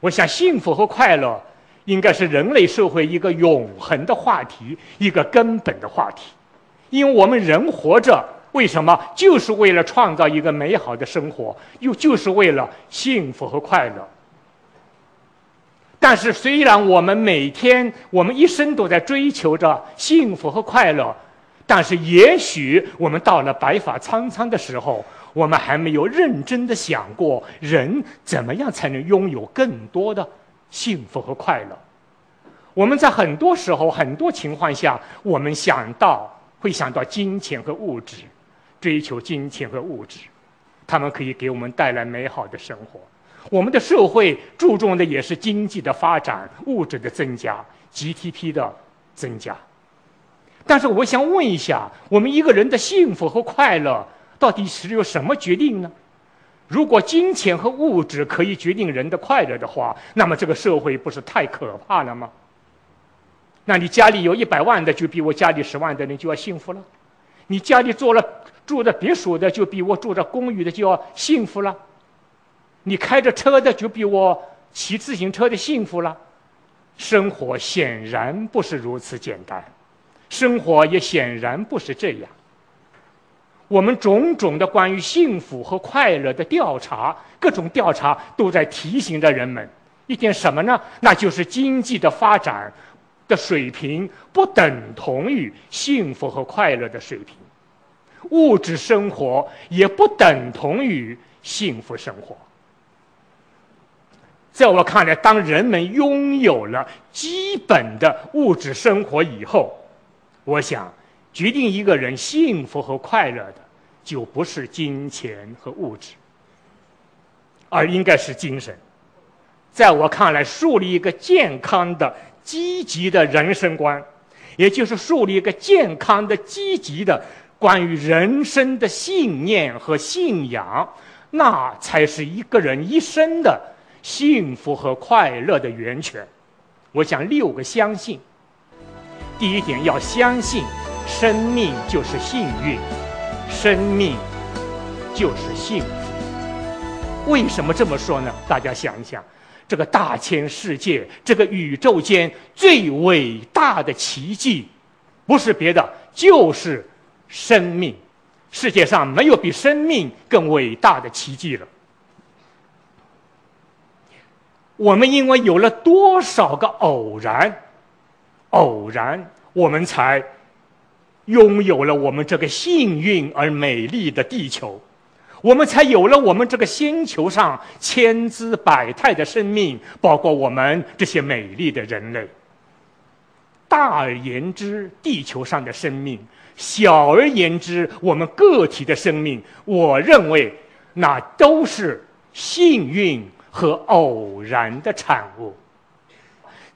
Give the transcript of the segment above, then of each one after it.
我想，幸福和快乐应该是人类社会一个永恒的话题，一个根本的话题。因为我们人活着，为什么？就是为了创造一个美好的生活，又就是为了幸福和快乐。但是，虽然我们每天、我们一生都在追求着幸福和快乐，但是，也许我们到了白发苍苍的时候，我们还没有认真的想过，人怎么样才能拥有更多的幸福和快乐。我们在很多时候、很多情况下，我们想到会想到金钱和物质，追求金钱和物质，他们可以给我们带来美好的生活。我们的社会注重的也是经济的发展、物质的增加、GDP 的增加。但是，我想问一下，我们一个人的幸福和快乐到底是由什么决定呢？如果金钱和物质可以决定人的快乐的话，那么这个社会不是太可怕了吗？那你家里有一百万的，就比我家里十万的人就要幸福了；你家里做了住的别墅的，就比我住着公寓的就要幸福了。你开着车的就比我骑自行车的幸福了，生活显然不是如此简单，生活也显然不是这样。我们种种的关于幸福和快乐的调查，各种调查都在提醒着人们一点什么呢？那就是经济的发展的水平不等同于幸福和快乐的水平，物质生活也不等同于幸福生活。在我看来，当人们拥有了基本的物质生活以后，我想决定一个人幸福和快乐的，就不是金钱和物质，而应该是精神。在我看来，树立一个健康的、积极的人生观，也就是树立一个健康的、积极的关于人生的信念和信仰，那才是一个人一生的。幸福和快乐的源泉，我想六个相信。第一点要相信，生命就是幸运，生命就是幸福。为什么这么说呢？大家想一想，这个大千世界，这个宇宙间最伟大的奇迹，不是别的，就是生命。世界上没有比生命更伟大的奇迹了。我们因为有了多少个偶然，偶然，我们才拥有了我们这个幸运而美丽的地球，我们才有了我们这个星球上千姿百态的生命，包括我们这些美丽的人类。大而言之，地球上的生命；小而言之，我们个体的生命。我认为，那都是幸运。和偶然的产物，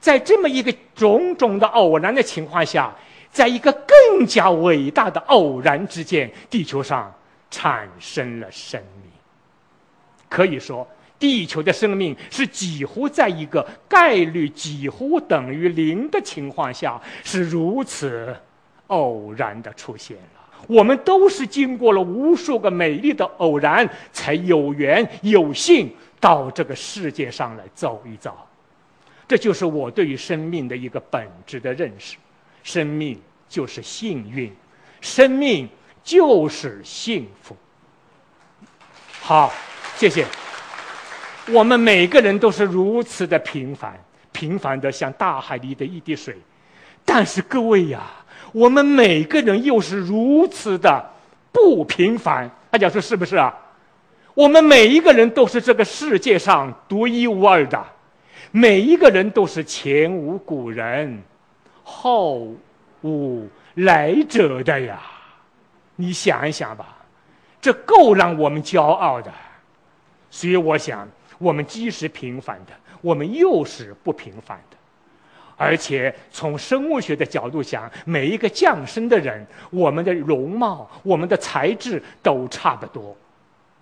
在这么一个种种的偶然的情况下，在一个更加伟大的偶然之间，地球上产生了生命。可以说，地球的生命是几乎在一个概率几乎等于零的情况下，是如此偶然的出现了。我们都是经过了无数个美丽的偶然，才有缘有幸。到这个世界上来走一走，这就是我对于生命的一个本质的认识。生命就是幸运，生命就是幸福。好，谢谢。我们每个人都是如此的平凡，平凡的像大海里的一滴水。但是各位呀，我们每个人又是如此的不平凡。大家说是不是啊？我们每一个人都是这个世界上独一无二的，每一个人都是前无古人、后无来者的呀！你想一想吧，这够让我们骄傲的。所以我想，我们既是平凡的，我们又是不平凡的。而且从生物学的角度讲，每一个降生的人，我们的容貌、我们的材质都差不多，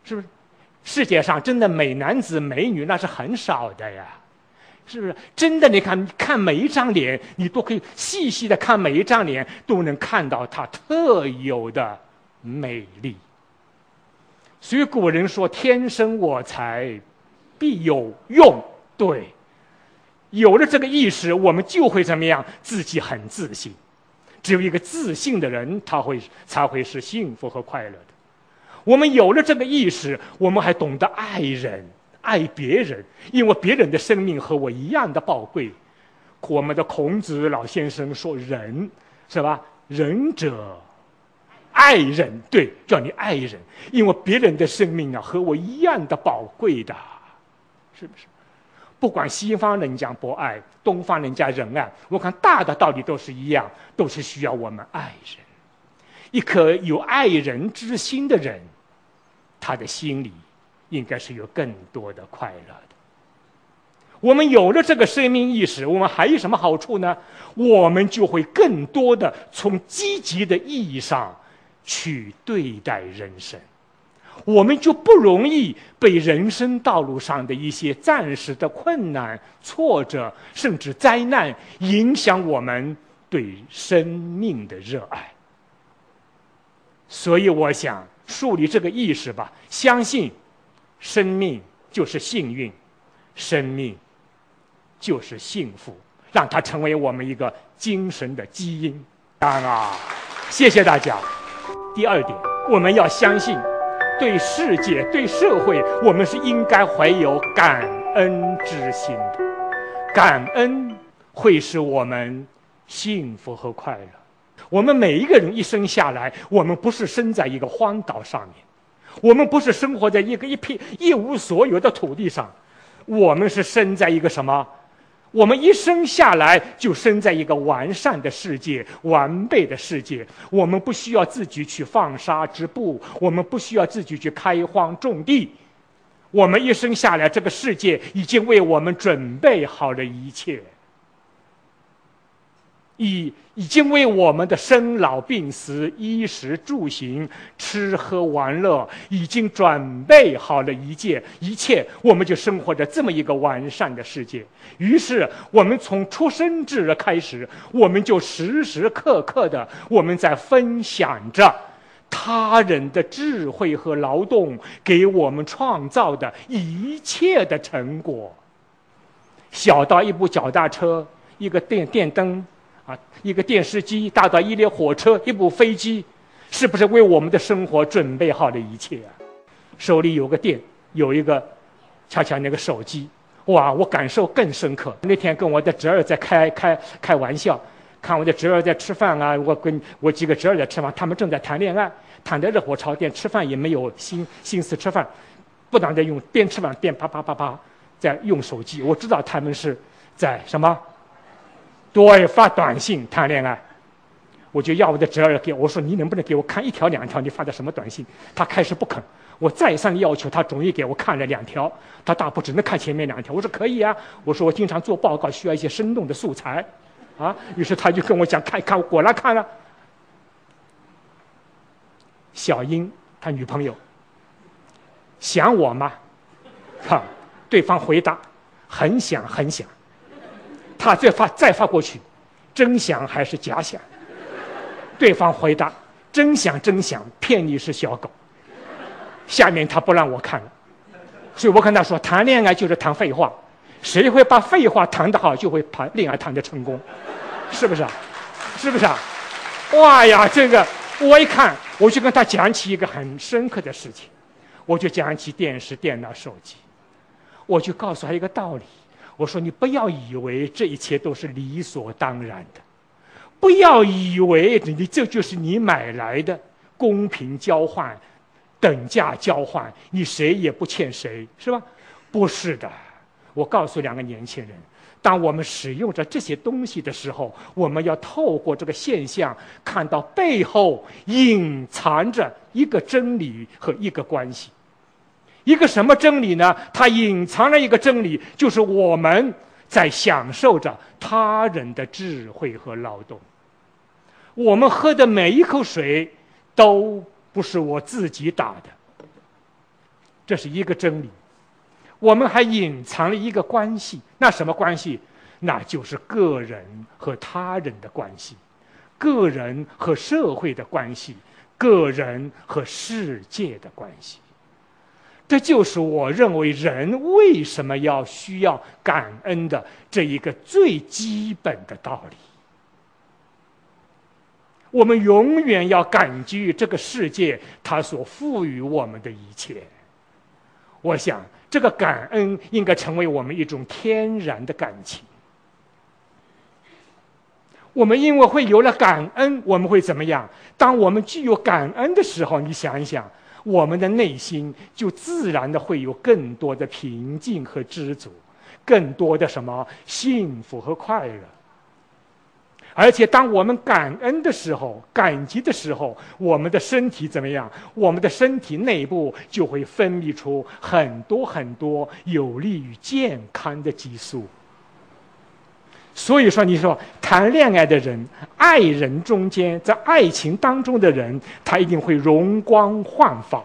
是不是？世界上真的美男子美女那是很少的呀，是不是？真的，你看看每一张脸，你都可以细细的看每一张脸，都能看到它特有的美丽。所以古人说：“天生我材必有用。”对，有了这个意识，我们就会怎么样？自己很自信。只有一个自信的人，他会才会是幸福和快乐的。我们有了这个意识，我们还懂得爱人、爱别人，因为别人的生命和我一样的宝贵。我们的孔子老先生说：“仁，是吧？仁者爱人，对，叫你爱人，因为别人的生命啊和我一样的宝贵的，是不是？不管西方人讲博爱，东方人讲仁爱，我看大的道理都是一样，都是需要我们爱人。一颗有爱人之心的人，他的心里应该是有更多的快乐的。”我们有了这个生命意识，我们还有什么好处呢？我们就会更多的从积极的意义上去对待人生，我们就不容易被人生道路上的一些暂时的困难、挫折，甚至灾难影响我们对生命的热爱。所以，我想树立这个意识吧，相信生命就是幸运，生命。就是幸福，让它成为我们一个精神的基因。当然啊，谢谢大家。第二点，我们要相信，对世界、对社会，我们是应该怀有感恩之心的。感恩会使我们幸福和快乐。我们每一个人一生下来，我们不是生在一个荒岛上面，我们不是生活在一个一片一无所有的土地上，我们是生在一个什么？我们一生下来就生在一个完善的世界、完备的世界。我们不需要自己去放沙织布，我们不需要自己去开荒种地。我们一生下来，这个世界已经为我们准备好了一切。已已经为我们的生老病死、衣食住行、吃喝玩乐，已经准备好了一切，一切，我们就生活着这么一个完善的世界。于是，我们从出生之日开始，我们就时时刻刻的我们在分享着他人的智慧和劳动给我们创造的一切的成果。小到一部脚踏车，一个电电灯。啊，一个电视机，大到一列火车，一部飞机，是不是为我们的生活准备好了一切啊？手里有个电，有一个，恰恰那个手机，哇，我感受更深刻。那天跟我的侄儿在开开开玩笑，看我的侄儿在吃饭啊，我跟我几个侄儿在吃饭，他们正在谈恋爱，谈的热火朝天，吃饭也没有心心思吃饭，不断的用边吃饭边啪啪啪啪在用手机。我知道他们是在什么。对，发短信谈恋爱，我就要我的侄儿给我说：“你能不能给我看一条两条？你发的什么短信？”他开始不肯，我再三要求，他终于给我看了两条。他大部只能看前面两条。我说：“可以啊。”我说：“我经常做报告，需要一些生动的素材，啊。”于是他就跟我讲：“看一看，果然看了。”小英他女朋友想我吗？哈，对方回答：“很想，很想。”他再发再发过去，真想还是假想？对方回答：真想真想，骗你是小狗。下面他不让我看了，所以我跟他说：谈恋爱就是谈废话，谁会把废话谈得好，就会谈恋爱谈得成功，是不是啊？是不是啊？哇呀，这个我一看，我就跟他讲起一个很深刻的事情，我就讲起电视、电脑、手机，我就告诉他一个道理。我说：“你不要以为这一切都是理所当然的，不要以为你这就是你买来的公平交换、等价交换，你谁也不欠谁，是吧？不是的。我告诉两个年轻人，当我们使用着这些东西的时候，我们要透过这个现象，看到背后隐藏着一个真理和一个关系。”一个什么真理呢？它隐藏了一个真理，就是我们在享受着他人的智慧和劳动。我们喝的每一口水都不是我自己打的，这是一个真理。我们还隐藏了一个关系，那什么关系？那就是个人和他人的关系，个人和社会的关系，个人和世界的关系。这就是我认为人为什么要需要感恩的这一个最基本的道理。我们永远要感激这个世界它所赋予我们的一切。我想，这个感恩应该成为我们一种天然的感情。我们因为会有了感恩，我们会怎么样？当我们具有感恩的时候，你想一想，我们的内心就自然的会有更多的平静和知足，更多的什么幸福和快乐。而且，当我们感恩的时候、感激的时候，我们的身体怎么样？我们的身体内部就会分泌出很多很多有利于健康的激素。所以说，你说谈恋爱的人、爱人中间，在爱情当中的人，他一定会容光焕发，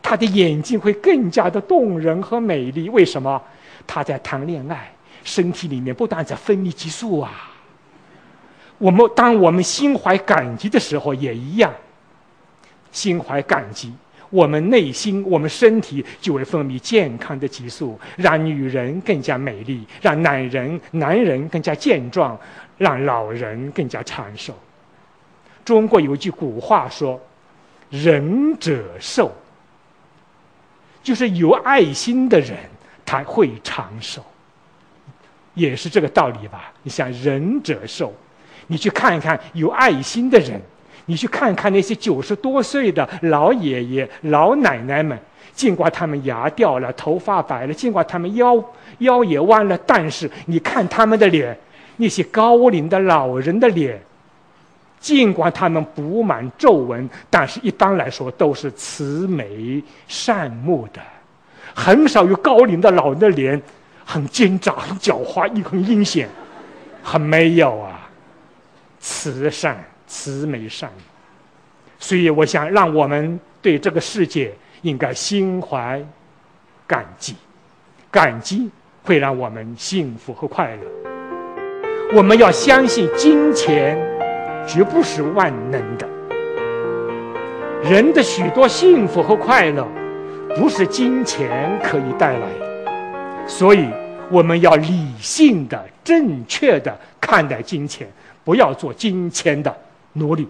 他的眼睛会更加的动人和美丽。为什么？他在谈恋爱，身体里面不断在分泌激素啊。我们当我们心怀感激的时候，也一样，心怀感激。我们内心，我们身体就会分泌健康的激素，让女人更加美丽，让男人男人更加健壮，让老人更加长寿。中国有句古话说：“仁者寿”，就是有爱心的人他会长寿，也是这个道理吧？你想，仁者寿，你去看一看有爱心的人。你去看看那些九十多岁的老爷爷、老奶奶们，尽管他们牙掉了、头发白了，尽管他们腰腰也弯了，但是你看他们的脸，那些高龄的老人的脸，尽管他们布满皱纹，但是一般来说都是慈眉善目的，很少有高龄的老人的脸很奸诈、很狡猾、又很阴险，很没有啊，慈善。慈眉善目，所以我想让我们对这个世界应该心怀感激，感激会让我们幸福和快乐。我们要相信金钱绝不是万能的，人的许多幸福和快乐不是金钱可以带来，所以我们要理性的、正确的看待金钱，不要做金钱的。努力。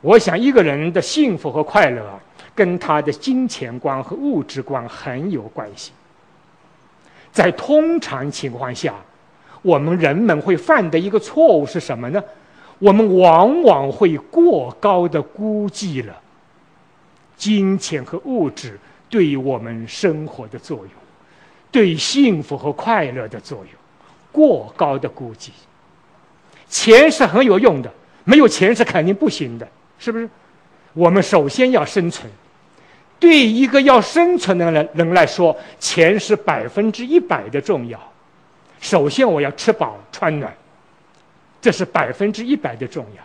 我想，一个人的幸福和快乐，跟他的金钱观和物质观很有关系。在通常情况下，我们人们会犯的一个错误是什么呢？我们往往会过高的估计了金钱和物质对于我们生活的作用，对幸福和快乐的作用，过高的估计。钱是很有用的。没有钱是肯定不行的，是不是？我们首先要生存。对一个要生存的人人来说，钱是百分之一百的重要。首先，我要吃饱穿暖，这是百分之一百的重要。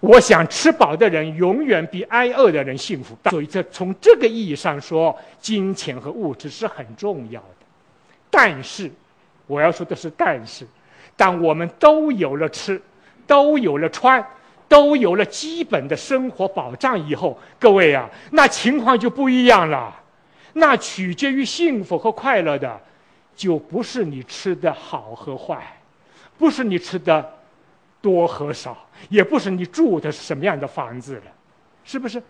我想吃饱的人永远比挨饿的人幸福。所以，这从这个意义上说，金钱和物质是很重要的。但是，我要说的是，但是。但我们都有了吃，都有了穿，都有了基本的生活保障以后，各位啊，那情况就不一样了。那取决于幸福和快乐的，就不是你吃的好和坏，不是你吃的多和少，也不是你住的是什么样的房子了，是不是？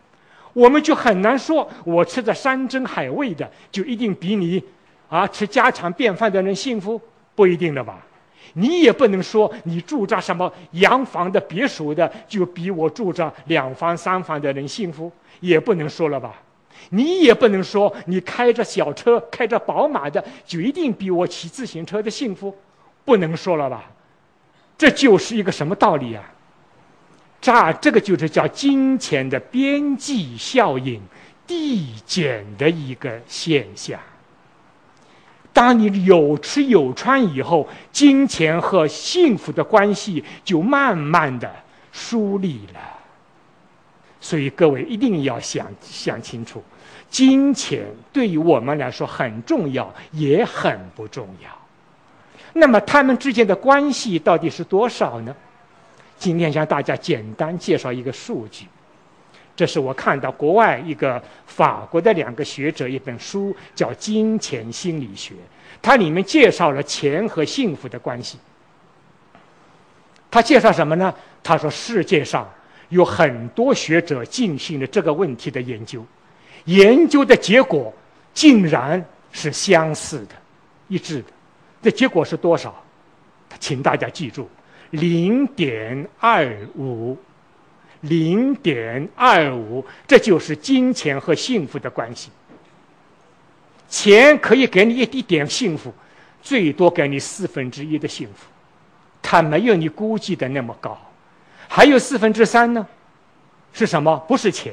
我们就很难说，我吃的山珍海味的就一定比你啊吃家常便饭的人幸福，不一定的吧。你也不能说你住着什么洋房的别墅的就比我住着两房三房的人幸福，也不能说了吧？你也不能说你开着小车开着宝马的就一定比我骑自行车的幸福，不能说了吧？这就是一个什么道理啊？这这个就是叫金钱的边际效应递减的一个现象。当你有吃有穿以后，金钱和幸福的关系就慢慢的疏离了。所以各位一定要想想清楚，金钱对于我们来说很重要，也很不重要。那么他们之间的关系到底是多少呢？今天向大家简单介绍一个数据：这是我看到国外一个法国的两个学者一本书，叫《金钱心理学》，它里面介绍了钱和幸福的关系。他介绍什么呢？他说世界上有很多学者进行了这个问题的研究，研究的结果竟然是相似的、一致的。这结果是多少？请大家记住，零点二五。零点二五，这就是金钱和幸福的关系。钱可以给你一滴点幸福，最多给你四分之一的幸福，它没有你估计的那么高。还有四分之三呢？是什么？不是钱，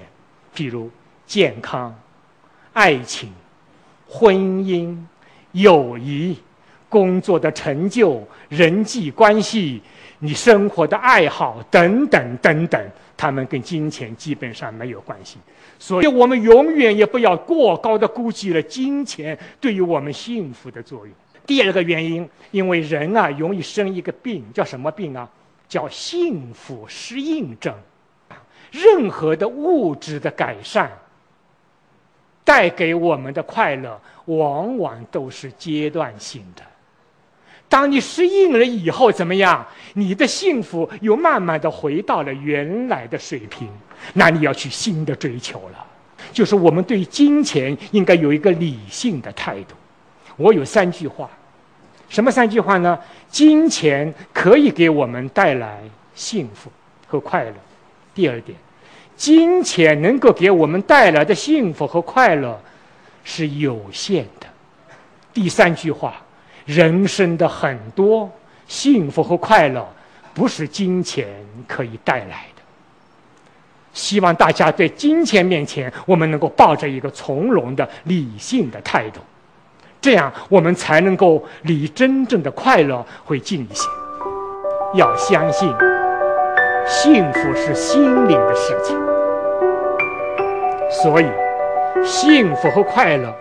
譬如健康、爱情、婚姻、友谊、工作的成就、人际关系。你生活的爱好等等等等，他们跟金钱基本上没有关系，所以我们永远也不要过高的估计了金钱对于我们幸福的作用。第二个原因，因为人啊容易生一个病，叫什么病啊？叫幸福适应症。任何的物质的改善带给我们的快乐，往往都是阶段性的。当你适应了以后，怎么样？你的幸福又慢慢的回到了原来的水平，那你要去新的追求了。就是我们对金钱应该有一个理性的态度。我有三句话，什么三句话呢？金钱可以给我们带来幸福和快乐。第二点，金钱能够给我们带来的幸福和快乐是有限的。第三句话。人生的很多幸福和快乐，不是金钱可以带来的。希望大家在金钱面前，我们能够抱着一个从容的、理性的态度，这样我们才能够离真正的快乐会近一些。要相信，幸福是心灵的事情，所以幸福和快乐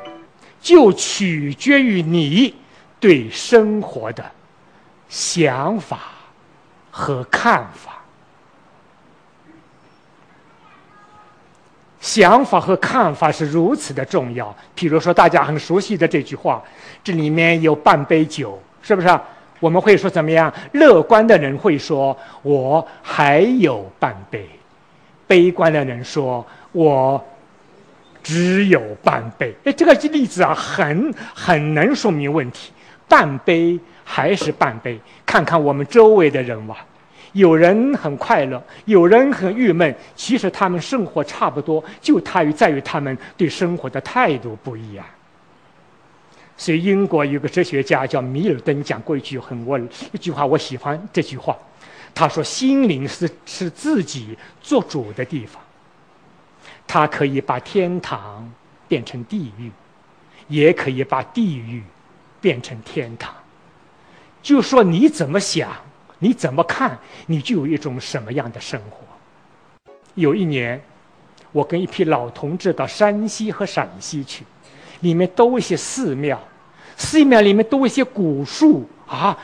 就取决于你。对生活的想法和看法，想法和看法是如此的重要。比如说，大家很熟悉的这句话，这里面有半杯酒，是不是？我们会说怎么样？乐观的人会说：“我还有半杯。”悲观的人说：“我。”只有半杯，哎，这个例子啊，很很能说明问题。半杯还是半杯，看看我们周围的人吧。有人很快乐，有人很郁闷。其实他们生活差不多，就他于在于他们对生活的态度不一样。所以，英国有个哲学家叫米尔顿讲过一句很我一句话，我喜欢这句话。他说：“心灵是是自己做主的地方。”他可以把天堂变成地狱，也可以把地狱变成天堂。就说你怎么想，你怎么看，你就有一种什么样的生活。有一年，我跟一批老同志到山西和陕西去，里面都一些寺庙，寺庙里面都一些古树啊。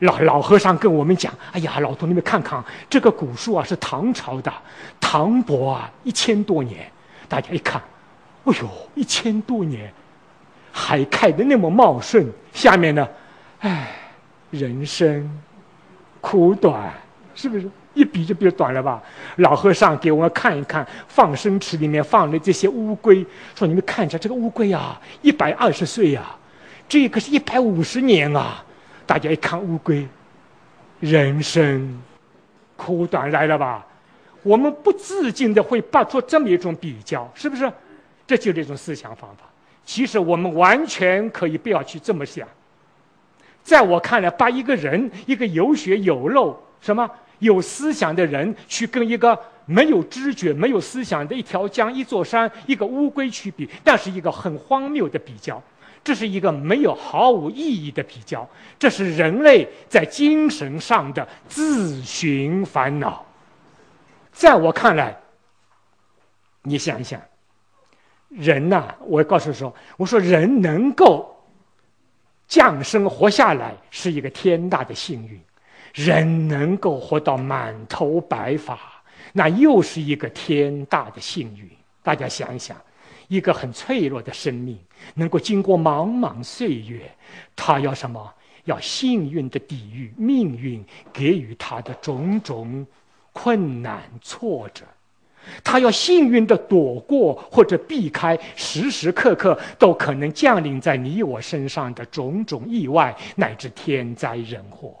老老和尚跟我们讲：“哎呀，老同志们看看这个古树啊，是唐朝的，唐伯啊，一千多年。大家一看，哎呦，一千多年，还开的那么茂盛。下面呢，哎，人生苦短，是不是一比就比短了吧？老和尚给我们看一看放生池里面放的这些乌龟，说你们看一下这个乌龟啊，一百二十岁呀，这个是一百五十年啊。”大家一看乌龟，人生苦短来了吧？我们不自禁的会把出这么一种比较，是不是？这就是一种思想方法。其实我们完全可以不要去这么想。在我看来，把一个人，一个有血有肉、什么有思想的人，去跟一个没有知觉、没有思想的一条江、一座山、一个乌龟去比，那是一个很荒谬的比较。这是一个没有毫无意义的比较，这是人类在精神上的自寻烦恼。在我看来，你想一想，人呐，我告诉说，我说人能够降生活下来是一个天大的幸运，人能够活到满头白发，那又是一个天大的幸运。大家想想，一个很脆弱的生命，能够经过茫茫岁月，他要什么？要幸运的抵御命运给予他的种种困难挫折，他要幸运的躲过或者避开时时刻刻都可能降临在你我身上的种种意外乃至天灾人祸。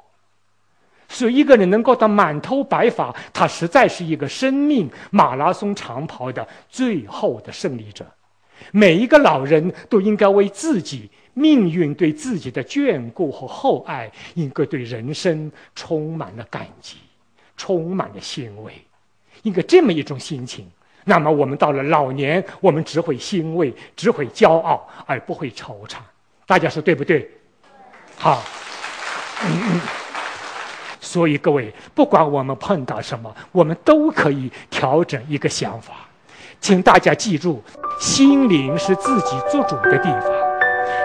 所以，一个人能够到满头白发，他实在是一个生命马拉松长跑的最后的胜利者。每一个老人都应该为自己命运对自己的眷顾和厚爱，应该对人生充满了感激，充满了欣慰，应该这么一种心情。那么，我们到了老年，我们只会欣慰，只会骄傲，而不会惆怅。大家说对不对？好。所以各位，不管我们碰到什么，我们都可以调整一个想法。请大家记住，心灵是自己做主的地方，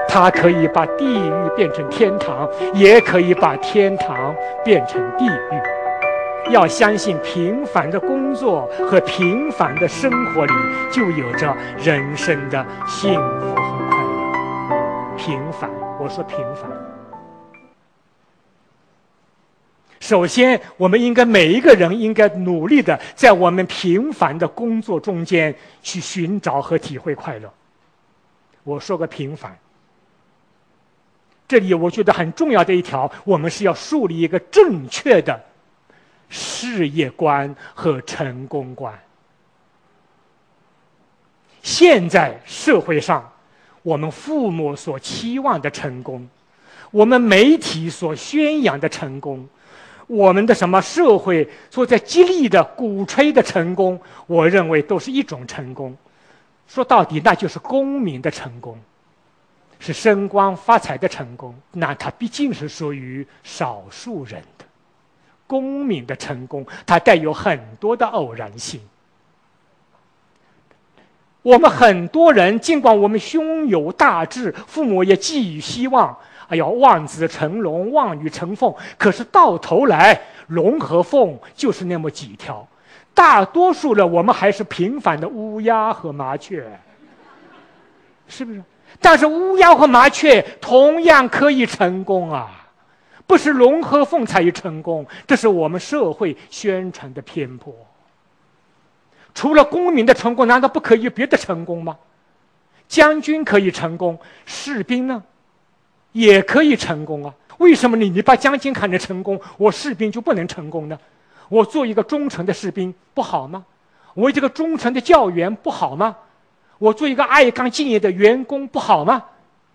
它可以把地狱变成天堂，也可以把天堂变成地狱。要相信，平凡的工作和平凡的生活里，就有着人生的幸福和快乐。平凡，我说平凡。首先，我们应该每一个人应该努力的在我们平凡的工作中间去寻找和体会快乐。我说个平凡，这里我觉得很重要的一条，我们是要树立一个正确的事业观和成功观。现在社会上，我们父母所期望的成功，我们媒体所宣扬的成功。我们的什么社会所在激励的、鼓吹的成功，我认为都是一种成功。说到底，那就是公民的成功，是升官发财的成功。那它毕竟是属于少数人的公民的成功，它带有很多的偶然性。我们很多人，尽管我们胸有大志，父母也寄予希望。哎呀，望子成龙，望女成凤。可是到头来，龙和凤就是那么几条，大多数的我们还是平凡的乌鸦和麻雀，是不是？但是乌鸦和麻雀同样可以成功啊，不是龙和凤才有成功，这是我们社会宣传的偏颇。除了公民的成功，难道不可以有别的成功吗？将军可以成功，士兵呢？也可以成功啊？为什么你你把将军看成成功，我士兵就不能成功呢？我做一个忠诚的士兵不好吗？我这个忠诚的教员不好吗？我做一个爱岗敬业的员工不好吗？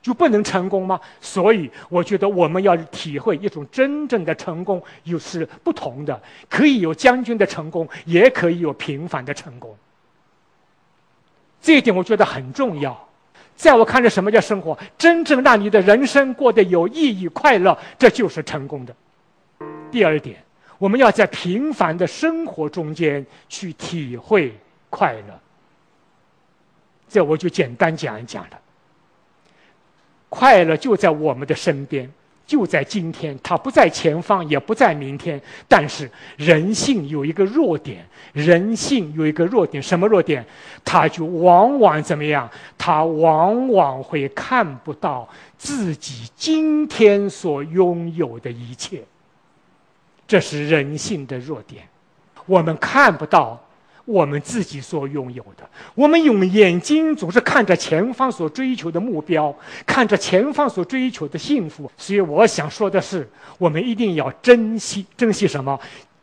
就不能成功吗？所以我觉得我们要体会一种真正的成功，又是不同的，可以有将军的成功，也可以有平凡的成功。这一点我觉得很重要。在我看来，什么叫生活？真正让你的人生过得有意义、快乐，这就是成功的。第二点，我们要在平凡的生活中间去体会快乐。这我就简单讲一讲了。快乐就在我们的身边。就在今天，它不在前方，也不在明天。但是人性有一个弱点，人性有一个弱点，什么弱点？他就往往怎么样？他往往会看不到自己今天所拥有的一切。这是人性的弱点，我们看不到。我们自己所拥有的，我们用眼睛总是看着前方所追求的目标，看着前方所追求的幸福。所以我想说的是，我们一定要珍惜，珍惜什么？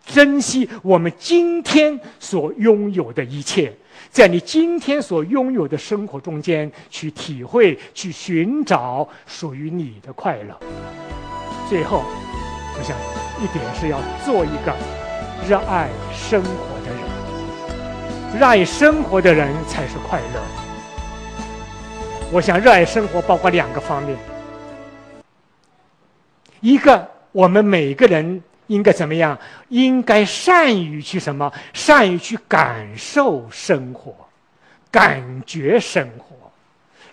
珍惜我们今天所拥有的一切，在你今天所拥有的生活中间去体会，去寻找属于你的快乐。最后，我想一点是要做一个热爱生活的人。热爱生活的人才是快乐。我想，热爱生活包括两个方面：一个，我们每个人应该怎么样？应该善于去什么？善于去感受生活，感觉生活，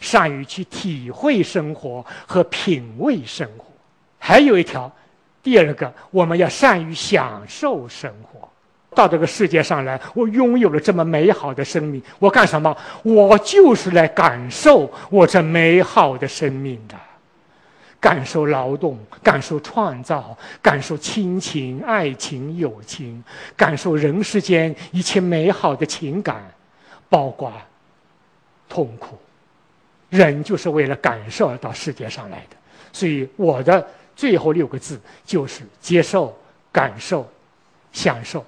善于去体会生活和品味生活。还有一条，第二个，我们要善于享受生活。到这个世界上来，我拥有了这么美好的生命，我干什么？我就是来感受我这美好的生命的，感受劳动，感受创造，感受亲情、爱情、友情，感受人世间一切美好的情感，包括痛苦。人就是为了感受而到世界上来的，所以我的最后六个字就是接受、感受、享受。